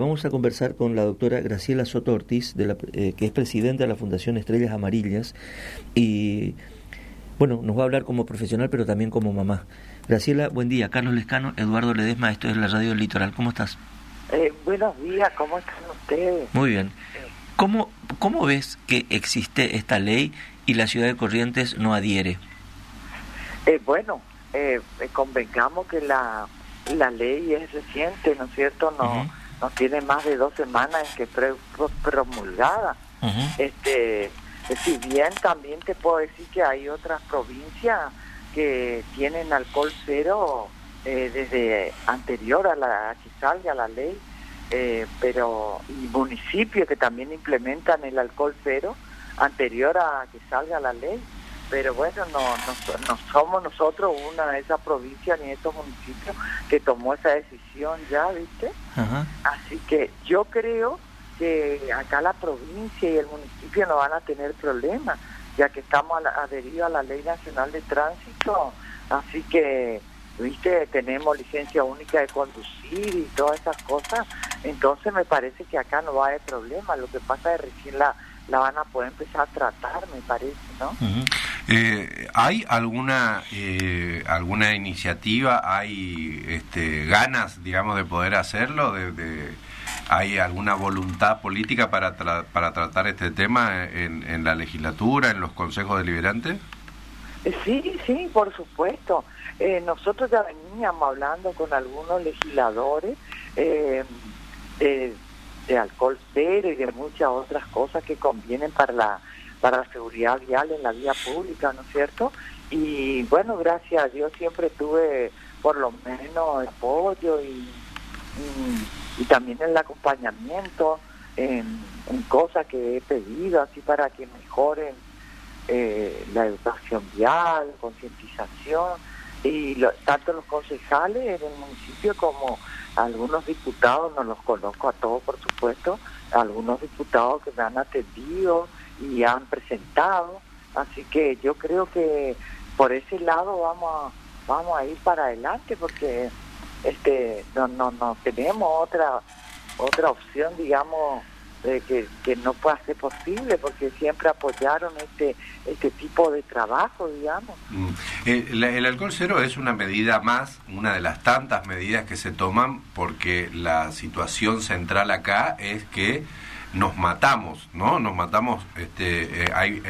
Vamos a conversar con la doctora Graciela Soto Ortiz, de la, eh, que es presidenta de la Fundación Estrellas Amarillas, y bueno, nos va a hablar como profesional, pero también como mamá. Graciela, buen día. Carlos Lescano, Eduardo Ledesma, esto es la Radio del Litoral. ¿Cómo estás? Eh, buenos días, ¿cómo están ustedes? Muy bien. ¿Cómo, ¿Cómo ves que existe esta ley y la ciudad de Corrientes no adhiere? Eh, bueno, eh, convengamos que la, la ley es reciente, ¿no es cierto? No no tiene más de dos semanas en que fue promulgada. este Si bien también te puedo decir que hay otras provincias que tienen alcohol cero eh, desde anterior a, la, que salga la ley, eh, pero y municipios que también implementan el alcohol cero anterior a que salga la ley pero bueno, no, no, somos nosotros una de esas provincias ni estos municipios que tomó esa decisión ya, ¿viste? Así que yo creo que acá la provincia y el municipio no van a tener problemas, ya que estamos adheridos a la Ley Nacional de Tránsito, así que, ¿viste? Tenemos licencia única de conducir y todas esas cosas, entonces me parece que acá no va a haber problema, lo que pasa es que recién la, la van a poder empezar a tratar, me parece, ¿no? Eh, ¿Hay alguna eh, alguna iniciativa, hay este, ganas, digamos, de poder hacerlo? De, ¿Hay alguna voluntad política para, para tratar este tema en, en, la legislatura, en los consejos deliberantes? Eh, sí, sí, por supuesto. nosotros ya veníamos hablando con algunos legisladores de, de alcohol cero y de muchas otras cosas que convienen para la para la seguridad vial en la vía pública, ¿no es cierto? Y bueno, gracias a Dios siempre tuve por lo menos apoyo y, también el acompañamiento en, cosas que he pedido, así para que mejoren eh, la educación vial, concientización, y tanto los concejales en el municipio como algunos diputados, no los conozco a todos por supuesto, algunos diputados que me han atendido, y han presentado, así que yo creo que por ese lado vamos a, vamos a ir para adelante porque este no no no tenemos otra otra opción digamos de que, que no pueda ser posible porque siempre apoyaron este este tipo de trabajo digamos mm. eh, el alcohol cero es una medida más una de las tantas medidas que se toman porque la situación central acá es que nos matamos, ¿no? Nos matamos, este, eh, hay,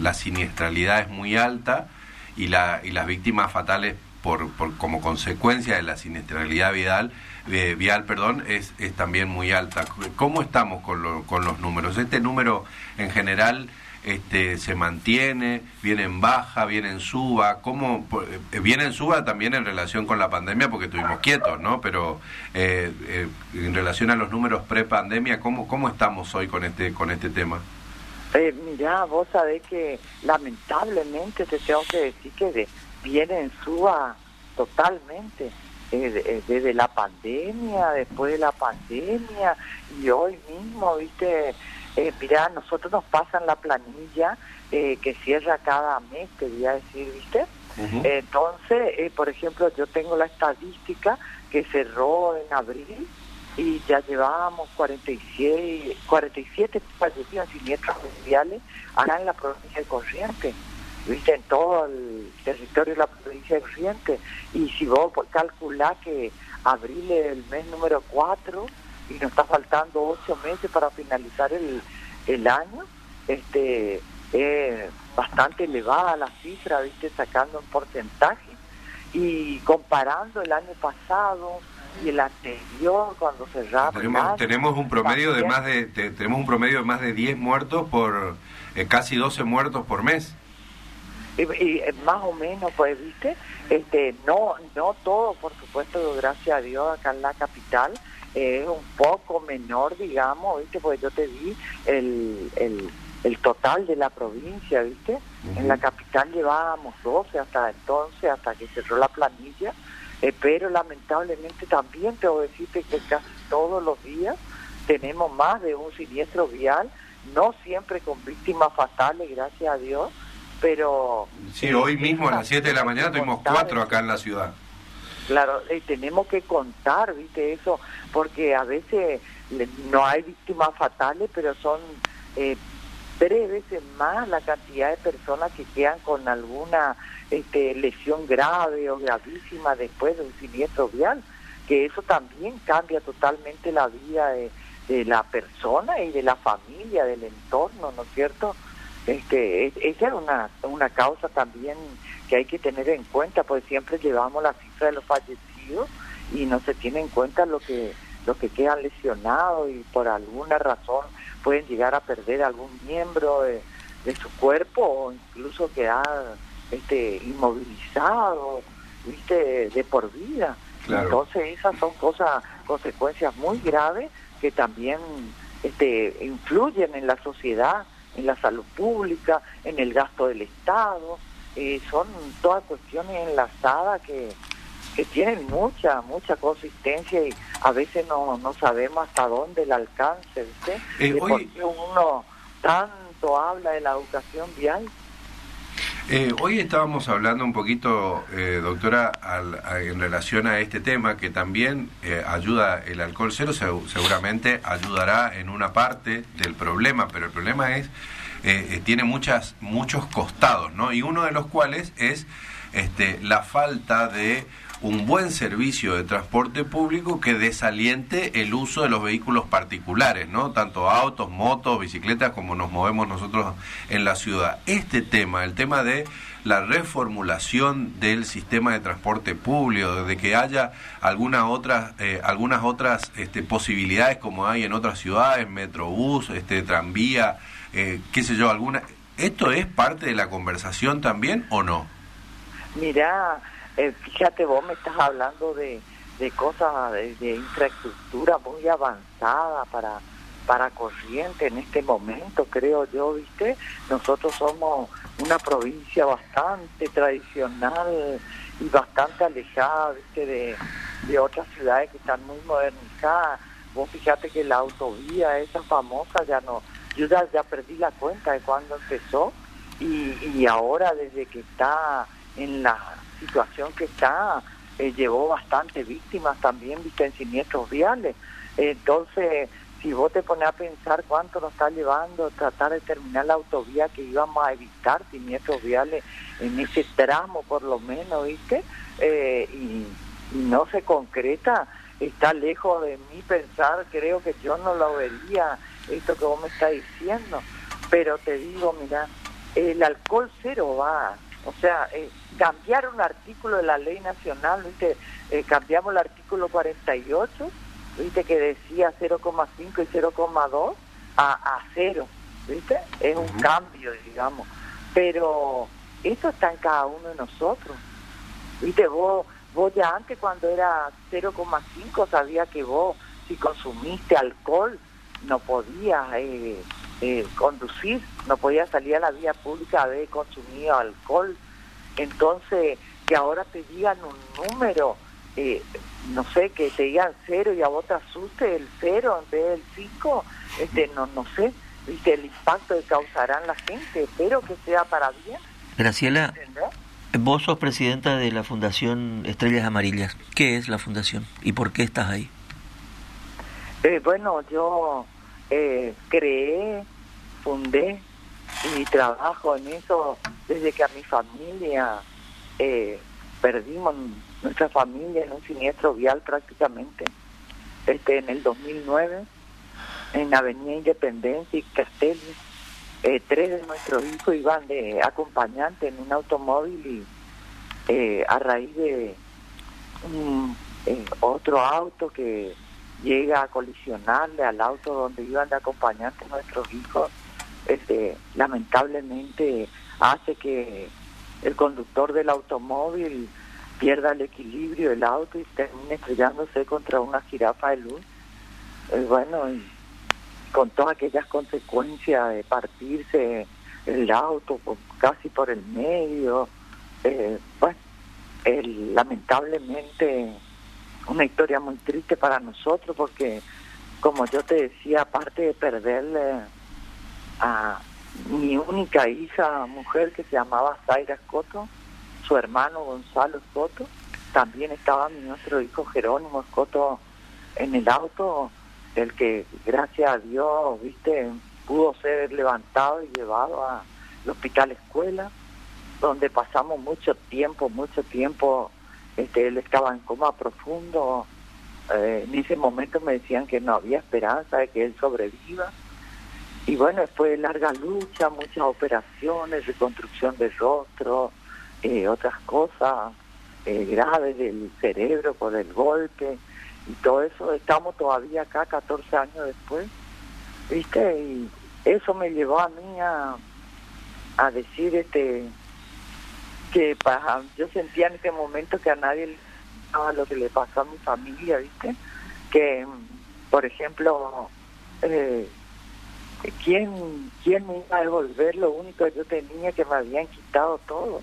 la siniestralidad es muy alta y, la, y las víctimas fatales por, por, como consecuencia de la siniestralidad vial, eh, vial perdón, es, es también muy alta. ¿Cómo estamos con, con los números? Este número en general este, se mantiene, viene en baja, viene en suba, ¿cómo, eh, viene en suba también en relación con la pandemia porque estuvimos quietos, ¿no? Pero eh, eh, en relación a los números pre-pandemia, ¿cómo, ¿cómo estamos hoy con este, con este tema? Eh, mira, vos sabés que lamentablemente te tengo que decir que viene en suba totalmente desde la pandemia, después de la pandemia y hoy mismo, viste, eh, mira, nosotros nos pasan la planilla eh, que cierra cada mes, quería decir, ¿viste? Entonces, eh, por ejemplo, yo tengo la estadística que cerró en abril y ya llevábamos 46, 47 fallecidos en siniestros mundiales acá en la provincia de Corrientes, ¿viste? En todo el territorio de la provincia de Corrientes. Y si vos calculás que abril es el mes número 4, y nos está faltando ocho meses para finalizar el, el año, este es bastante elevada la cifra, viste, sacando un porcentaje. Y comparando el año pasado y el anterior cuando cerramos tenemos, tenemos un promedio de más de, tenemos un promedio de más de 10 muertos por eh, casi 12 muertos por mes. Y, eh, más o menos pues viste este no no todo por supuesto gracias a Dios acá en la capital es un poco menor, digamos, ¿viste? Porque yo te di el, el, el total de la provincia, ¿viste? En la capital llevábamos 12 hasta entonces, hasta que cerró la planilla, eh, pero lamentablemente también tengo que decirte que casi todos los días tenemos más de un siniestro vial, no siempre con víctimas fatales, gracias a Dios, pero... Sí, hoy mismo a las 7 de la mañana tuvimos cuatro acá en la ciudad. Claro, tenemos que contar, viste, eso, porque a veces no hay víctimas fatales, pero son eh, tres veces más la cantidad de personas que quedan con alguna este, lesión grave o gravísima después de un siniestro vial, que eso también cambia totalmente la vida de, la persona y de la familia, del entorno, ¿no es cierto? Este, esa es una, una causa también que hay que tener en cuenta, porque siempre llevamos la cifra de los fallecidos y no se tiene en cuenta lo que los que quedan lesionados y por alguna razón pueden llegar a perder algún miembro de, su cuerpo o incluso quedar este inmovilizado viste de por vida. Entonces esas son cosas consecuencias muy graves que también este influyen en la sociedad en la salud pública en el gasto del estado eh, son todas cuestiones enlazadas que que tienen mucha, mucha consistencia y a veces no, no sabemos hasta dónde el alcance, ¿viste? Eh, hoy, uno tanto habla de la educación vial. Eh, hoy estábamos hablando un poquito, eh, doctora, en relación a este tema que también eh, ayuda el alcohol cero, seguramente ayudará en una parte del problema, pero el problema es tiene muchas muchos costados, ¿no? Y uno de los cuales es este, la falta de un buen servicio de transporte público que desaliente el uso de los vehículos particulares, ¿no? Tanto autos, motos, bicicletas, como nos movemos nosotros en la ciudad. Este tema, el tema de la reformulación del sistema de transporte público, de que haya alguna otra, eh, algunas otras este, posibilidades como hay en otras ciudades, metrobús, este, tranvía, eh, qué sé yo, alguna. ¿Esto es parte de la conversación también o no? Mira, eh, fíjate, vos me estás hablando de, de cosas de, infraestructura muy avanzada para para corriente en este momento, creo yo, ¿viste? Nosotros somos una provincia bastante tradicional y bastante alejada, ¿viste? De, de otras ciudades que están muy modernizadas. Vos fíjate que la autovía esa famosa ya no, yo ya, perdí la cuenta de cuándo empezó y, y ahora desde que está en la situación que está eh, llevó bastante víctimas también, viste, en siniestros viales. Entonces, si vos te pones a pensar cuánto nos está llevando tratar de terminar la autovía que íbamos a evitar siniestros viales en ese tramo por lo menos, ¿viste? Eh, y, no se concreta, está lejos de mí pensar, creo que yo no lo vería, esto que vos me estás diciendo, pero te digo, mira, el alcohol cero va, o sea, eh, cambiar un artículo de la ley nacional, ¿viste? Eh, cambiamos el artículo 48, ¿viste? Que decía 0,5 y 0,2 a, a cero, ¿viste? Es un cambio, digamos. Pero esto está en cada uno de nosotros, ¿viste? Vos, vos ya antes cuando era 0,5 sabía que vos, si consumiste alcohol, no podías eh, eh, conducir, no podías salir a la vía pública a haber consumido alcohol entonces, que ahora te digan un número, eh, no sé, que te digan cero y a vos te asuste el cero en vez del cinco, este, no, no sé, viste el impacto que causarán la gente, espero que sea para bien. Graciela, vos sos presidenta de la Fundación Estrellas Amarillas. ¿Qué es la fundación y por qué estás ahí? Eh, bueno, yo eh, creé, fundé y trabajo en eso desde que a mi familia eh, perdimos nuestra familia en un siniestro vial prácticamente este en el 2009 en Avenida Independencia y Castelli eh, tres de nuestros hijos iban de acompañante en un automóvil y eh, a raíz de otro auto que llega a colisionarle al auto donde iban de acompañante nuestros hijos este lamentablemente hace que el conductor del automóvil pierda el equilibrio del auto y termine estrellándose contra una jirafa de luz. Eh, bueno, y con todas aquellas consecuencias de partirse el auto casi por el medio, eh, bueno, lamentablemente una historia muy triste para nosotros porque, como yo te decía, aparte de perderle a mi única hija mujer que se llamaba Zaira Coto, su hermano Gonzalo Coto, también estaba nuestro hijo Jerónimo Escoto en el auto, el que gracias a Dios, viste, pudo ser levantado y llevado al hospital escuela, donde pasamos mucho tiempo, mucho tiempo, este, él estaba en coma profundo, eh, en ese momento me decían que no había esperanza de que él sobreviva, y bueno, fue larga lucha, muchas operaciones, reconstrucción del rostro, eh, otras cosas eh, graves del cerebro por el golpe, y todo eso, estamos todavía acá 14 años después, ¿viste? Y eso me llevó a mí a, a decir este que para, yo sentía en ese momento que a nadie le pasaba lo que le pasó a mi familia, ¿viste? Que, por ejemplo, eh, ¿quién, ¿quién me iba a devolver lo único que yo tenía que me habían quitado todo?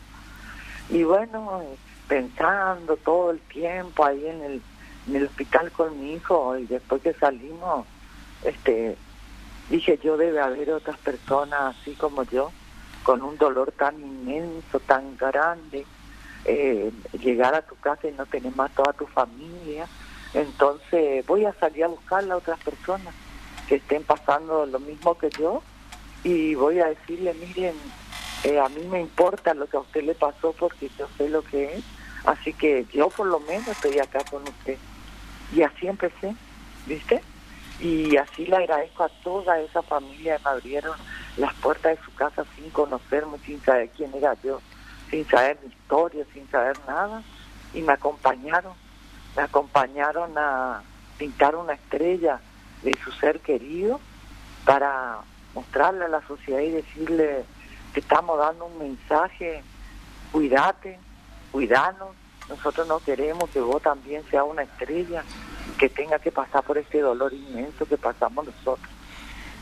Y bueno, pensando todo el tiempo ahí en el en el hospital con mi hijo y después que salimos, este, dije yo debe haber otras personas así como yo, con un dolor tan inmenso, tan grande, eh, llegar a tu casa y no tener más toda tu familia, entonces voy a salir a buscar a otras personas que estén pasando lo mismo que yo y voy a decirle, miren, eh, a mí me importa lo que a usted le pasó porque yo sé lo que es, así que yo por lo menos estoy acá con usted. Y así empecé, ¿viste? Y así le agradezco a toda esa familia que me abrieron las puertas de su casa sin conocerme, sin saber quién era yo, sin saber mi historia, sin saber nada. Y me acompañaron, me acompañaron a pintar una estrella de su ser querido para mostrarle a la sociedad y decirle que estamos dando un mensaje, cuídate, cuidanos, nosotros no queremos que vos también seas una estrella que tenga que pasar por este dolor inmenso que pasamos nosotros.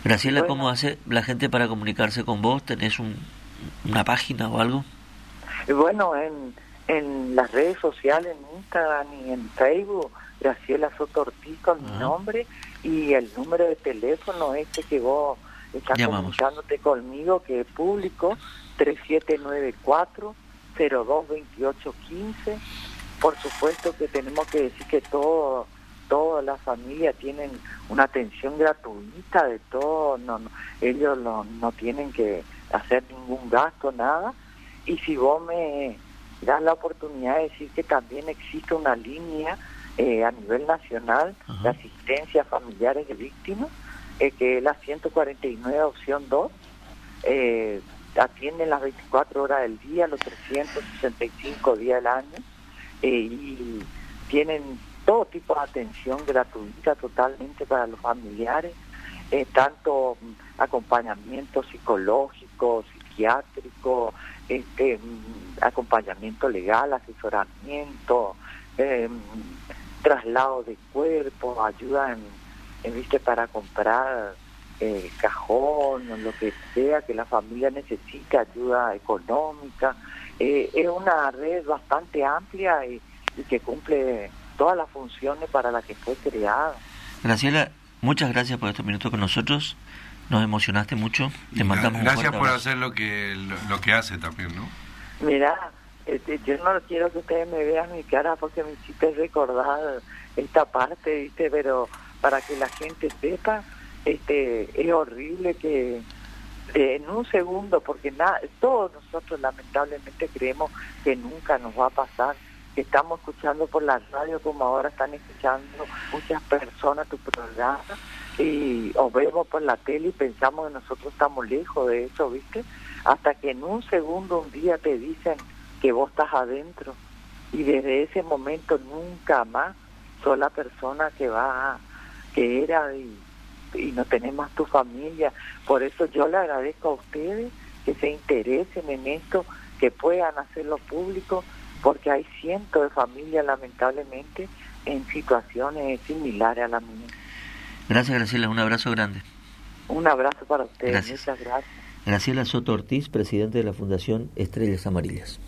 Graciela, ¿cómo hace la gente para comunicarse con vos? ¿Tenés una página o algo? Bueno, en, en las redes sociales, en Instagram y en Facebook, Graciela Soto Ortiz con mi nombre y el número de teléfono este que vos estás comunicándote conmigo, que es público, 3794 022815. Por supuesto que tenemos que decir que todo, todas las familias tienen una atención gratuita de todo, no, ellos no, no tienen que hacer ningún gasto, nada. Y si vos me das la oportunidad de decir que también existe una línea eh, a nivel nacional de asistencia a familiares de víctimas, eh, que es la 149 opción 2, eh, atienden las 24 horas del día, los 365 días del año eh, y tienen todo tipo de atención gratuita totalmente para los familiares, eh, tanto mm, acompañamiento psicológico, psiquiátrico, este, mm, acompañamiento legal, asesoramiento, eh, traslado de cuerpo, ayuda en, viste para comprar eh, cajón o lo que sea que la familia necesite, ayuda económica. Eh, es una red bastante amplia y, que cumple todas las funciones para las que fue creada. Graciela, muchas gracias por estos minutos con nosotros. Nos emocionaste mucho. Te mandamos Gracias por hacer lo que lo, que hace también, ¿no? Mira, este, yo no quiero que ustedes me vean mi cara porque me hiciste recordar esta parte, ¿viste? Pero para que la gente sepa, este es horrible que en un segundo, porque todos nosotros lamentablemente creemos que nunca nos va a pasar, que estamos escuchando por la radio como ahora están escuchando muchas personas tu programa y o vemos por la tele y pensamos que nosotros estamos lejos de eso, ¿viste? Hasta que en un segundo, un día te dicen que vos estás adentro y desde ese momento nunca más sos la persona que va, que era y y no tenemos tu familia. Por eso yo le agradezco a ustedes que se interesen en esto, que puedan hacerlo público, porque hay cientos de familias lamentablemente en situaciones similares a la mía. Gracias Graciela, un abrazo grande. Un abrazo para ustedes, muchas gracias. Graciela Soto Ortiz, presidente de la Fundación Estrellas Amarillas.